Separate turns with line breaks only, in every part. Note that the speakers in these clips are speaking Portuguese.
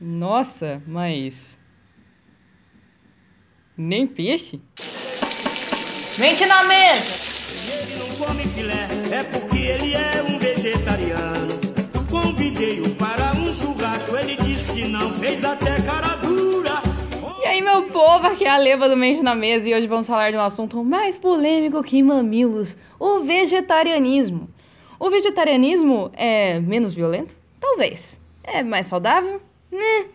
Nossa, mas. Nem peixe?
Mente na mesa!
Ele não come filé, é porque ele é um vegetariano. Convidei-o para um churrasco, ele disse que não, fez até cara dura.
E aí, meu povo, aqui é a Leva do Mente na Mesa e hoje vamos falar de um assunto mais polêmico que mamilos: o vegetarianismo. O vegetarianismo é menos violento? Talvez. É mais saudável? Né?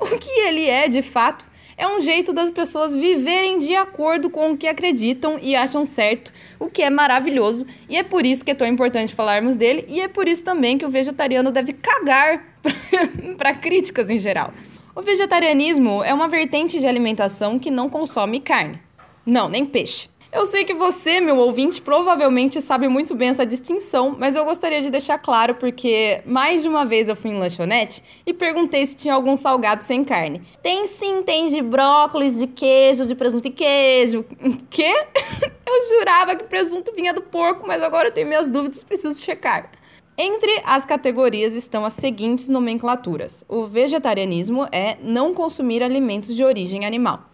O que ele é, de fato, é um jeito das pessoas viverem de acordo com o que acreditam e acham certo, o que é maravilhoso, e é por isso que é tão importante falarmos dele, e é por isso também que o vegetariano deve cagar para críticas em geral. O vegetarianismo é uma vertente de alimentação que não consome carne. Não, nem peixe. Eu sei que você, meu ouvinte, provavelmente sabe muito bem essa distinção, mas eu gostaria de deixar claro porque mais de uma vez eu fui em lanchonete e perguntei se tinha algum salgado sem carne. Tem sim, tem de brócolis, de queijo, de presunto e queijo. Quê? Eu jurava que presunto vinha do porco, mas agora eu tenho minhas dúvidas, preciso checar. Entre as categorias estão as seguintes nomenclaturas: o vegetarianismo é não consumir alimentos de origem animal.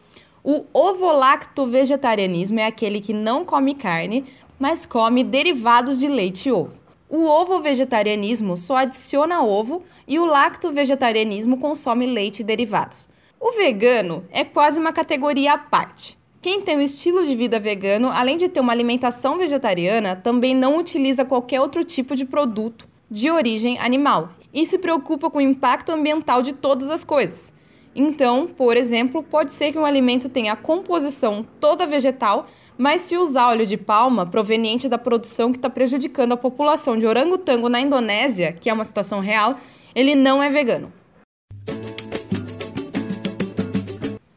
O ovo-lacto-vegetarianismo é aquele que não come carne, mas come derivados de leite e ovo. O ovo-vegetarianismo só adiciona ovo e o lacto-vegetarianismo consome leite e derivados. O vegano é quase uma categoria à parte. Quem tem um estilo de vida vegano, além de ter uma alimentação vegetariana, também não utiliza qualquer outro tipo de produto de origem animal e se preocupa com o impacto ambiental de todas as coisas. Então, por exemplo, pode ser que um alimento tenha a composição toda vegetal, mas se usar óleo de palma proveniente da produção que está prejudicando a população de orangotango na Indonésia, que é uma situação real, ele não é vegano.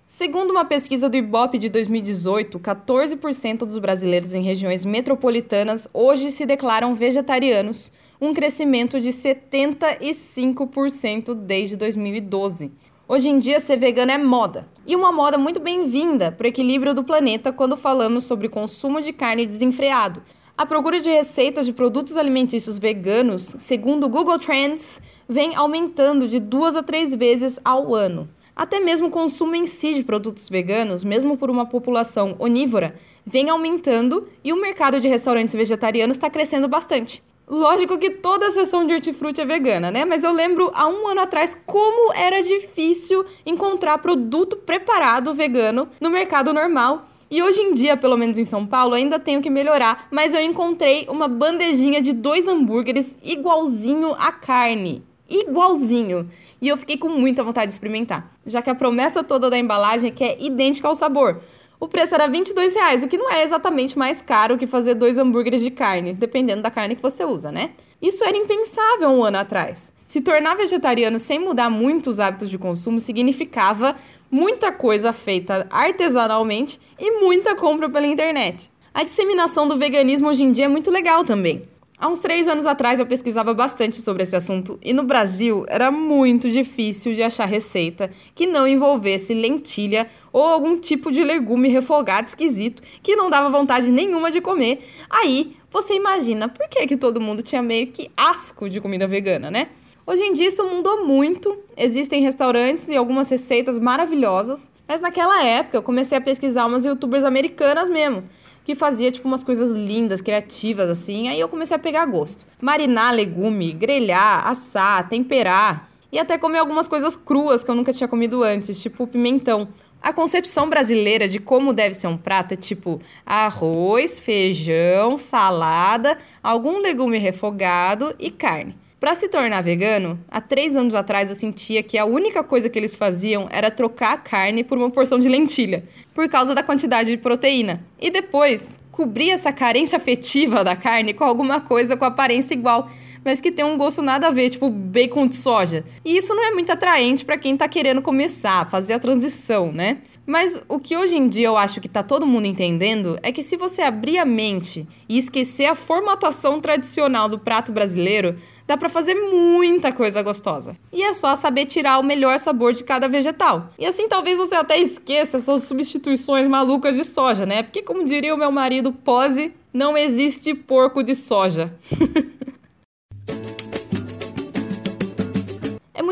Segundo uma pesquisa do IBOP de 2018, 14% dos brasileiros em regiões metropolitanas hoje se declaram vegetarianos, um crescimento de 75% desde 2012. Hoje em dia, ser vegano é moda. E uma moda muito bem-vinda para o equilíbrio do planeta quando falamos sobre consumo de carne desenfreado. A procura de receitas de produtos alimentícios veganos, segundo o Google Trends, vem aumentando de duas a três vezes ao ano. Até mesmo o consumo em si de produtos veganos, mesmo por uma população onívora, vem aumentando e o mercado de restaurantes vegetarianos está crescendo bastante. Lógico que toda a seção de hortifruti é vegana, né? Mas eu lembro há um ano atrás como era difícil encontrar produto preparado vegano no mercado normal. E hoje em dia, pelo menos em São Paulo, ainda tenho que melhorar, mas eu encontrei uma bandejinha de dois hambúrgueres igualzinho à carne. Igualzinho. E eu fiquei com muita vontade de experimentar, já que a promessa toda da embalagem é que é idêntica ao sabor o preço era 22 reais, o que não é exatamente mais caro que fazer dois hambúrgueres de carne, dependendo da carne que você usa, né? Isso era impensável um ano atrás. Se tornar vegetariano sem mudar muito os hábitos de consumo significava muita coisa feita artesanalmente e muita compra pela internet. A disseminação do veganismo hoje em dia é muito legal também. Há uns três anos atrás eu pesquisava bastante sobre esse assunto e no Brasil era muito difícil de achar receita que não envolvesse lentilha ou algum tipo de legume refogado esquisito que não dava vontade nenhuma de comer. Aí você imagina por que, que todo mundo tinha meio que asco de comida vegana, né? Hoje em dia isso mudou muito, existem restaurantes e algumas receitas maravilhosas, mas naquela época eu comecei a pesquisar umas youtubers americanas mesmo que fazia tipo umas coisas lindas, criativas assim. Aí eu comecei a pegar gosto. Marinar legume, grelhar, assar, temperar e até comer algumas coisas cruas que eu nunca tinha comido antes, tipo pimentão. A concepção brasileira de como deve ser um prato é tipo arroz, feijão, salada, algum legume refogado e carne. Para se tornar vegano, há três anos atrás eu sentia que a única coisa que eles faziam era trocar a carne por uma porção de lentilha, por causa da quantidade de proteína. E depois, cobrir essa carência afetiva da carne com alguma coisa com aparência igual, mas que tem um gosto nada a ver, tipo bacon de soja. E isso não é muito atraente para quem tá querendo começar, fazer a transição, né? Mas o que hoje em dia eu acho que tá todo mundo entendendo é que se você abrir a mente e esquecer a formatação tradicional do prato brasileiro, dá para fazer muita coisa gostosa. E é só saber tirar o melhor sabor de cada vegetal. E assim talvez você até esqueça essas substituições malucas de soja, né? Porque como diria o meu marido Pose, não existe porco de soja.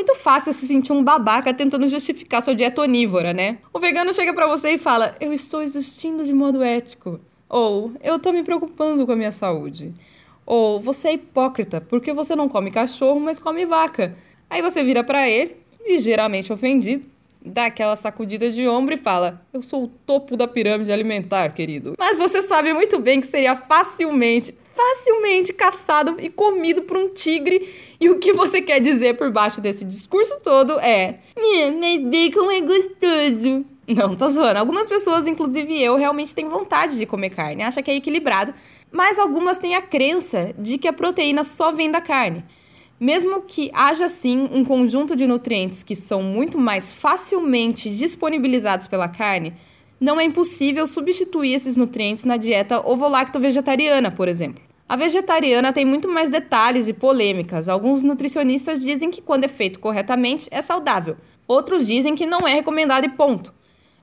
muito fácil se sentir um babaca tentando justificar sua dieta onívora, né? O vegano chega para você e fala: "Eu estou existindo de modo ético", ou "Eu tô me preocupando com a minha saúde", ou "Você é hipócrita porque você não come cachorro, mas come vaca". Aí você vira para ele, ligeiramente ofendido, dá aquela sacudida de ombro e fala: Eu sou o topo da pirâmide alimentar, querido. Mas você sabe muito bem que seria facilmente, facilmente caçado e comido por um tigre. E o que você quer dizer por baixo desse discurso todo é: Mas bacon é gostoso. Não, tô zoando. Algumas pessoas, inclusive eu, realmente têm vontade de comer carne, acha que é equilibrado, mas algumas têm a crença de que a proteína só vem da carne. Mesmo que haja sim um conjunto de nutrientes que são muito mais facilmente disponibilizados pela carne, não é impossível substituir esses nutrientes na dieta ovo-lacto-vegetariana, por exemplo. A vegetariana tem muito mais detalhes e polêmicas. Alguns nutricionistas dizem que, quando é feito corretamente, é saudável. Outros dizem que não é recomendado e ponto.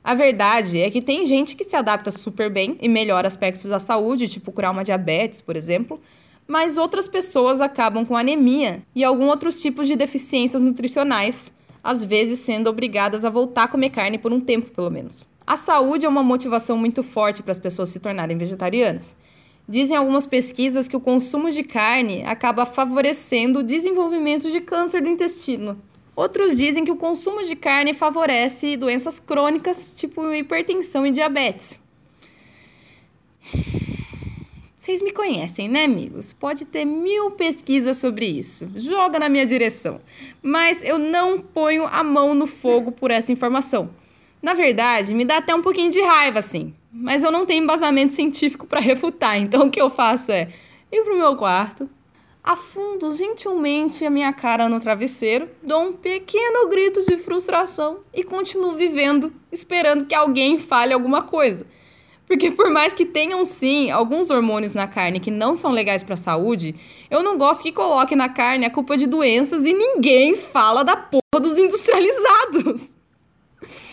A verdade é que tem gente que se adapta super bem e melhora aspectos da saúde, tipo curar uma diabetes, por exemplo, mas outras pessoas acabam com anemia e alguns outros tipos de deficiências nutricionais, às vezes sendo obrigadas a voltar a comer carne por um tempo, pelo menos. A saúde é uma motivação muito forte para as pessoas se tornarem vegetarianas. Dizem algumas pesquisas que o consumo de carne acaba favorecendo o desenvolvimento de câncer do intestino. Outros dizem que o consumo de carne favorece doenças crônicas, tipo hipertensão e diabetes. Vocês me conhecem, né, amigos? Pode ter mil pesquisas sobre isso. Joga na minha direção. Mas eu não ponho a mão no fogo por essa informação. Na verdade, me dá até um pouquinho de raiva, assim. Mas eu não tenho embasamento científico para refutar. Então o que eu faço é ir pro meu quarto, afundo gentilmente a minha cara no travesseiro, dou um pequeno grito de frustração e continuo vivendo, esperando que alguém fale alguma coisa. Porque por mais que tenham sim alguns hormônios na carne que não são legais para a saúde, eu não gosto que coloque na carne a culpa de doenças e ninguém fala da porra dos industrializados.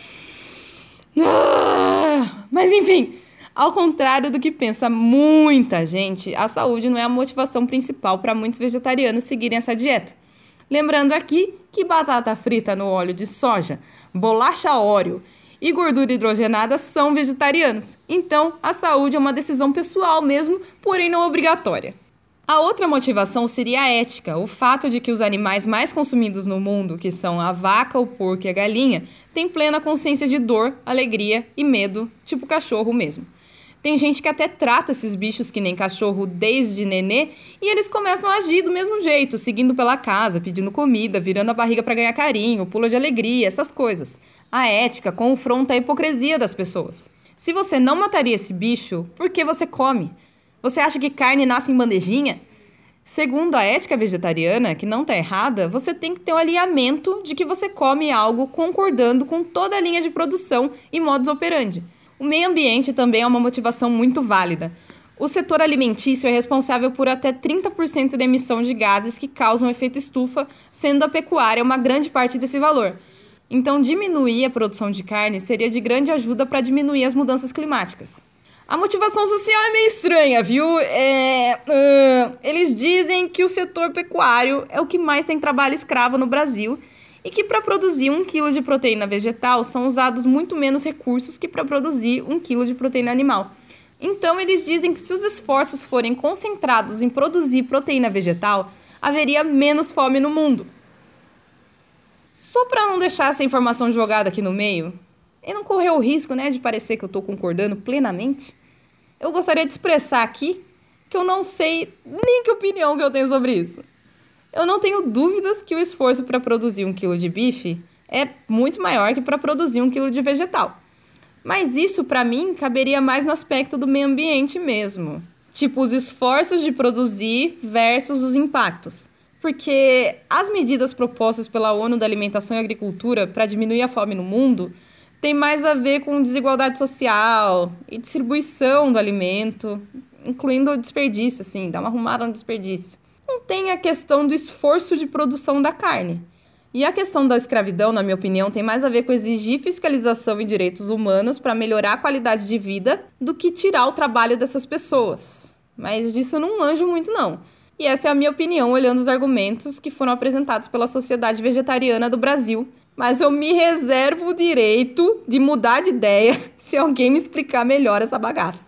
Ah, mas enfim, ao contrário do que pensa muita gente, a saúde não é a motivação principal para muitos vegetarianos seguirem essa dieta. Lembrando aqui que batata frita no óleo de soja, bolacha óleo e gordura hidrogenada são vegetarianos. Então, a saúde é uma decisão pessoal mesmo, porém não obrigatória. A outra motivação seria a ética, o fato de que os animais mais consumidos no mundo, que são a vaca, o porco e a galinha, têm plena consciência de dor, alegria e medo, tipo cachorro mesmo. Tem gente que até trata esses bichos que nem cachorro desde nenê e eles começam a agir do mesmo jeito, seguindo pela casa, pedindo comida, virando a barriga para ganhar carinho, pula de alegria, essas coisas. A ética confronta a hipocrisia das pessoas. Se você não mataria esse bicho, por que você come? Você acha que carne nasce em bandejinha? Segundo a ética vegetariana, que não está errada, você tem que ter o um alinhamento de que você come algo concordando com toda a linha de produção e modus operandi. O meio ambiente também é uma motivação muito válida. O setor alimentício é responsável por até 30% da emissão de gases que causam efeito estufa, sendo a pecuária uma grande parte desse valor. Então, diminuir a produção de carne seria de grande ajuda para diminuir as mudanças climáticas. A motivação social é meio estranha, viu? É, uh, eles dizem que o setor pecuário é o que mais tem trabalho escravo no Brasil e que para produzir um quilo de proteína vegetal são usados muito menos recursos que para produzir um quilo de proteína animal. Então, eles dizem que se os esforços forem concentrados em produzir proteína vegetal, haveria menos fome no mundo. Só para não deixar essa informação jogada aqui no meio, e não correr o risco né, de parecer que eu estou concordando plenamente, eu gostaria de expressar aqui que eu não sei nem que opinião que eu tenho sobre isso. Eu não tenho dúvidas que o esforço para produzir um quilo de bife é muito maior que para produzir um quilo de vegetal. Mas isso, para mim, caberia mais no aspecto do meio ambiente mesmo. Tipo, os esforços de produzir versus os impactos porque as medidas propostas pela ONU da Alimentação e Agricultura para diminuir a fome no mundo tem mais a ver com desigualdade social e distribuição do alimento, incluindo o desperdício, assim, dar uma arrumada no desperdício. Tem a questão do esforço de produção da carne. E a questão da escravidão, na minha opinião, tem mais a ver com exigir fiscalização em direitos humanos para melhorar a qualidade de vida do que tirar o trabalho dessas pessoas. Mas disso eu não anjo muito, não. E essa é a minha opinião olhando os argumentos que foram apresentados pela Sociedade Vegetariana do Brasil. Mas eu me reservo o direito de mudar de ideia se alguém me explicar melhor essa bagaça.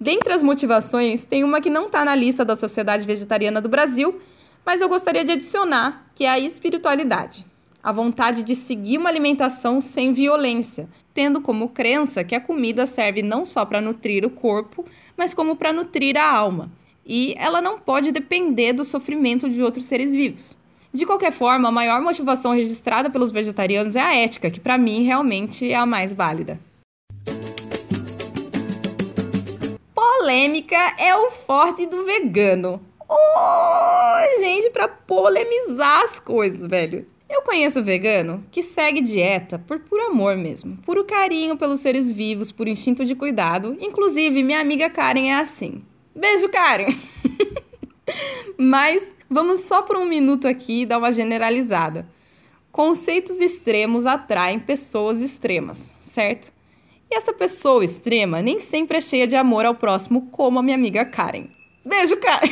Dentre as motivações, tem uma que não está na lista da Sociedade Vegetariana do Brasil, mas eu gostaria de adicionar, que é a espiritualidade. A vontade de seguir uma alimentação sem violência, tendo como crença que a comida serve não só para nutrir o corpo, mas como para nutrir a alma. E ela não pode depender do sofrimento de outros seres vivos. De qualquer forma, a maior motivação registrada pelos vegetarianos é a ética, que para mim realmente é a mais válida. Polêmica é o forte do vegano. Oh, gente, para polemizar as coisas, velho. Eu conheço vegano que segue dieta por puro amor mesmo, puro carinho pelos seres vivos, por instinto de cuidado. Inclusive, minha amiga Karen é assim. Beijo, Karen! Mas vamos só por um minuto aqui dar uma generalizada. Conceitos extremos atraem pessoas extremas, certo? E essa pessoa extrema nem sempre é cheia de amor ao próximo, como a minha amiga Karen. Beijo, Karen!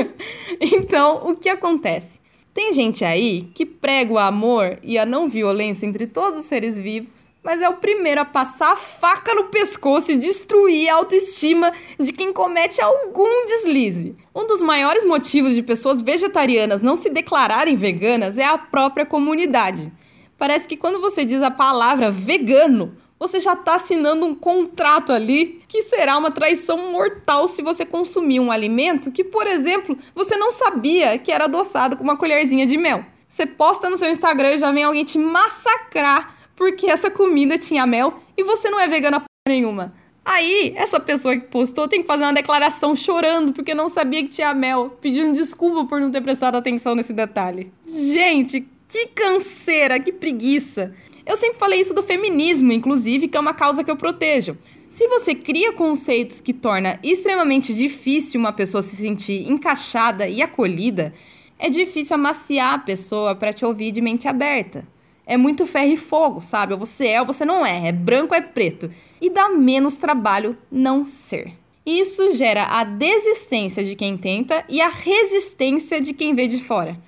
então, o que acontece? Tem gente aí que prega o amor e a não violência entre todos os seres vivos, mas é o primeiro a passar a faca no pescoço e destruir a autoestima de quem comete algum deslize. Um dos maiores motivos de pessoas vegetarianas não se declararem veganas é a própria comunidade. Parece que quando você diz a palavra vegano, você já está assinando um contrato ali que será uma traição mortal se você consumir um alimento que, por exemplo, você não sabia que era adoçado com uma colherzinha de mel. Você posta no seu Instagram e já vem alguém te massacrar porque essa comida tinha mel e você não é vegana p nenhuma. Aí, essa pessoa que postou tem que fazer uma declaração chorando porque não sabia que tinha mel, pedindo desculpa por não ter prestado atenção nesse detalhe. Gente, que canseira, que preguiça. Eu sempre falei isso do feminismo, inclusive, que é uma causa que eu protejo. Se você cria conceitos que torna extremamente difícil uma pessoa se sentir encaixada e acolhida, é difícil amaciar a pessoa para te ouvir de mente aberta. É muito ferro e fogo, sabe? Ou você é ou você não é, é branco ou é preto. E dá menos trabalho não ser. Isso gera a desistência de quem tenta e a resistência de quem vê de fora.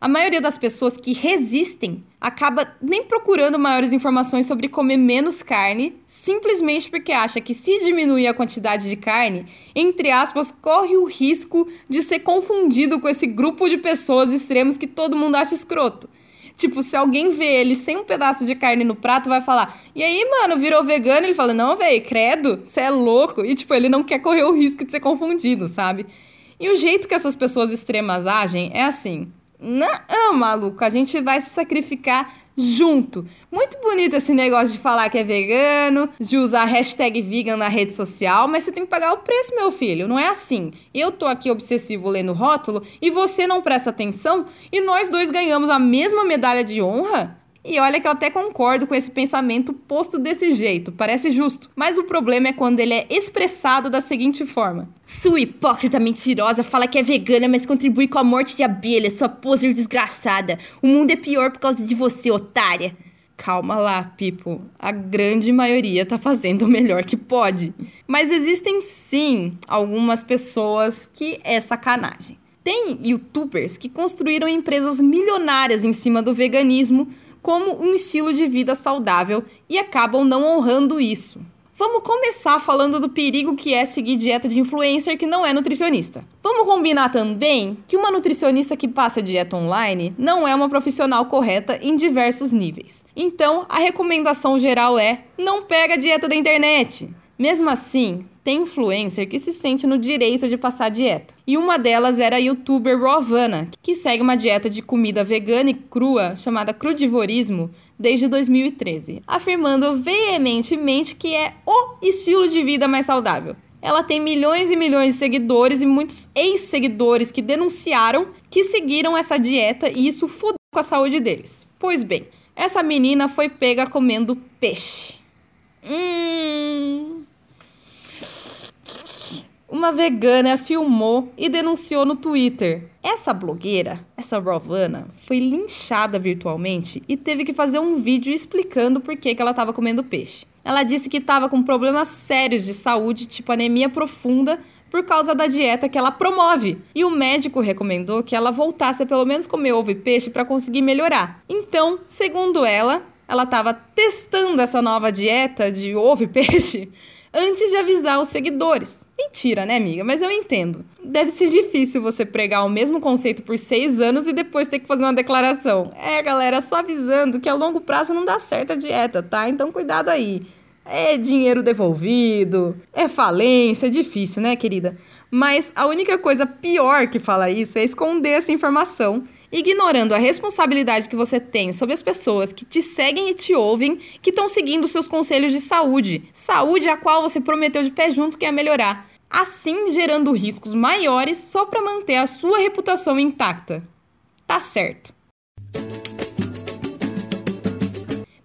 A maioria das pessoas que resistem acaba nem procurando maiores informações sobre comer menos carne, simplesmente porque acha que se diminuir a quantidade de carne, entre aspas, corre o risco de ser confundido com esse grupo de pessoas extremos que todo mundo acha escroto. Tipo, se alguém vê ele sem um pedaço de carne no prato, vai falar: E aí, mano, virou vegano? Ele fala: Não, velho, credo, você é louco. E, tipo, ele não quer correr o risco de ser confundido, sabe? E o jeito que essas pessoas extremas agem é assim: não, maluco, a gente vai se sacrificar junto. Muito bonito esse negócio de falar que é vegano, de usar hashtag vegan na rede social, mas você tem que pagar o preço, meu filho. Não é assim. Eu tô aqui obsessivo lendo rótulo e você não presta atenção e nós dois ganhamos a mesma medalha de honra? E olha que eu até concordo com esse pensamento posto desse jeito, parece justo. Mas o problema é quando ele é expressado da seguinte forma: Sua hipócrita mentirosa fala que é vegana, mas contribui com a morte de abelhas, sua poser desgraçada. O mundo é pior por causa de você, otária. Calma lá, people. A grande maioria tá fazendo o melhor que pode. Mas existem sim algumas pessoas que é sacanagem. Tem youtubers que construíram empresas milionárias em cima do veganismo como um estilo de vida saudável e acabam não honrando isso. Vamos começar falando do perigo que é seguir dieta de influencer que não é nutricionista. Vamos combinar também que uma nutricionista que passa dieta online não é uma profissional correta em diversos níveis. Então, a recomendação geral é: não pega a dieta da internet. Mesmo assim, tem influencer que se sente no direito de passar dieta. E uma delas era a youtuber Rovana, que segue uma dieta de comida vegana e crua chamada crudivorismo desde 2013, afirmando veementemente que é o estilo de vida mais saudável. Ela tem milhões e milhões de seguidores e muitos ex-seguidores que denunciaram que seguiram essa dieta e isso fudeu com a saúde deles. Pois bem, essa menina foi pega comendo peixe. Hum, uma vegana filmou e denunciou no Twitter. Essa blogueira, essa Rovana, foi linchada virtualmente e teve que fazer um vídeo explicando por que, que ela estava comendo peixe. Ela disse que estava com problemas sérios de saúde, tipo anemia profunda, por causa da dieta que ela promove. E o médico recomendou que ela voltasse a pelo menos comer ovo e peixe para conseguir melhorar. Então, segundo ela, ela estava testando essa nova dieta de ovo e peixe antes de avisar os seguidores. Mentira, né, amiga? Mas eu entendo. Deve ser difícil você pregar o mesmo conceito por seis anos e depois ter que fazer uma declaração. É, galera, só avisando que a longo prazo não dá certo a dieta, tá? Então cuidado aí. É dinheiro devolvido, é falência, é difícil, né, querida? Mas a única coisa pior que fala isso é esconder essa informação ignorando a responsabilidade que você tem sobre as pessoas que te seguem e te ouvem, que estão seguindo seus conselhos de saúde, saúde a qual você prometeu de pé junto que ia melhorar, assim gerando riscos maiores só para manter a sua reputação intacta. Tá certo.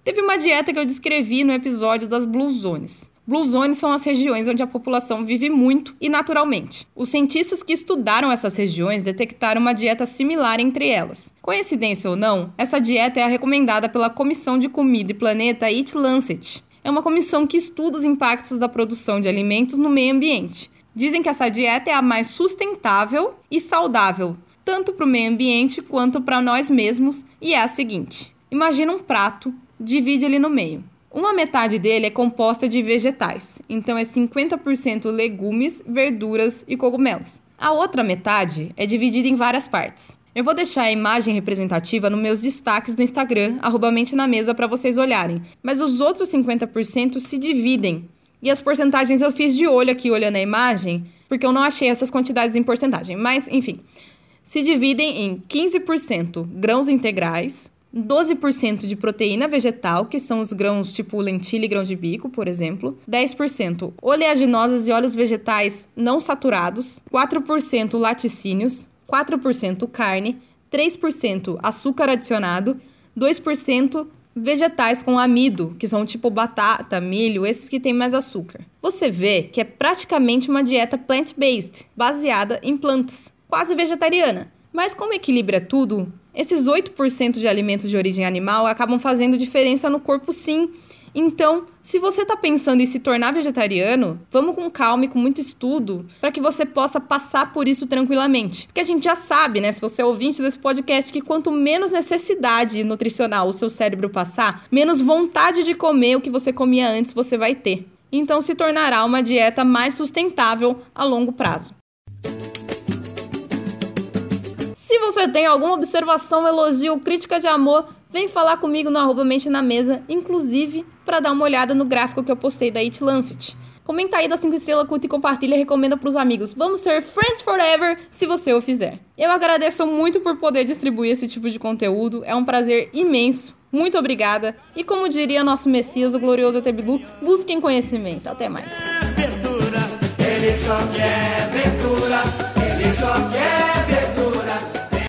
Teve uma dieta que eu descrevi no episódio das Blue Zones. Blue Zones são as regiões onde a população vive muito e naturalmente. Os cientistas que estudaram essas regiões detectaram uma dieta similar entre elas. Coincidência ou não, essa dieta é a recomendada pela Comissão de Comida e Planeta Eat Lancet. É uma comissão que estuda os impactos da produção de alimentos no meio ambiente. Dizem que essa dieta é a mais sustentável e saudável, tanto para o meio ambiente quanto para nós mesmos, e é a seguinte: imagina um prato, divide ele no meio. Uma metade dele é composta de vegetais, então é 50% legumes, verduras e cogumelos. A outra metade é dividida em várias partes. Eu vou deixar a imagem representativa nos meus destaques do Instagram, mente na mesa, para vocês olharem. Mas os outros 50% se dividem. E as porcentagens eu fiz de olho aqui, olhando a imagem, porque eu não achei essas quantidades em porcentagem. Mas, enfim, se dividem em 15% grãos integrais, 12% de proteína vegetal, que são os grãos tipo lentilha e grãos de bico, por exemplo, 10% oleaginosas e óleos vegetais não saturados, 4% laticínios, 4% carne, 3% açúcar adicionado, 2% vegetais com amido, que são tipo batata, milho, esses que têm mais açúcar. Você vê que é praticamente uma dieta plant-based, baseada em plantas, quase vegetariana. Mas como equilibra tudo, esses 8% de alimentos de origem animal acabam fazendo diferença no corpo sim. Então, se você está pensando em se tornar vegetariano, vamos com calma e com muito estudo para que você possa passar por isso tranquilamente. Porque a gente já sabe, né, se você é ouvinte desse podcast, que quanto menos necessidade nutricional o seu cérebro passar, menos vontade de comer o que você comia antes você vai ter. Então, se tornará uma dieta mais sustentável a longo prazo. Se você tem alguma observação, elogio ou crítica de amor, vem falar comigo no arroba mente na mesa, inclusive para dar uma olhada no gráfico que eu postei da It Lancet. Comenta aí da 5 estrelas, curta e compartilha recomenda pros amigos. Vamos ser friends forever se você o fizer. Eu agradeço muito por poder distribuir esse tipo de conteúdo. É um prazer imenso. Muito obrigada. E como diria nosso Messias, o glorioso Etebilu, busquem conhecimento. Até mais.
Ele só quer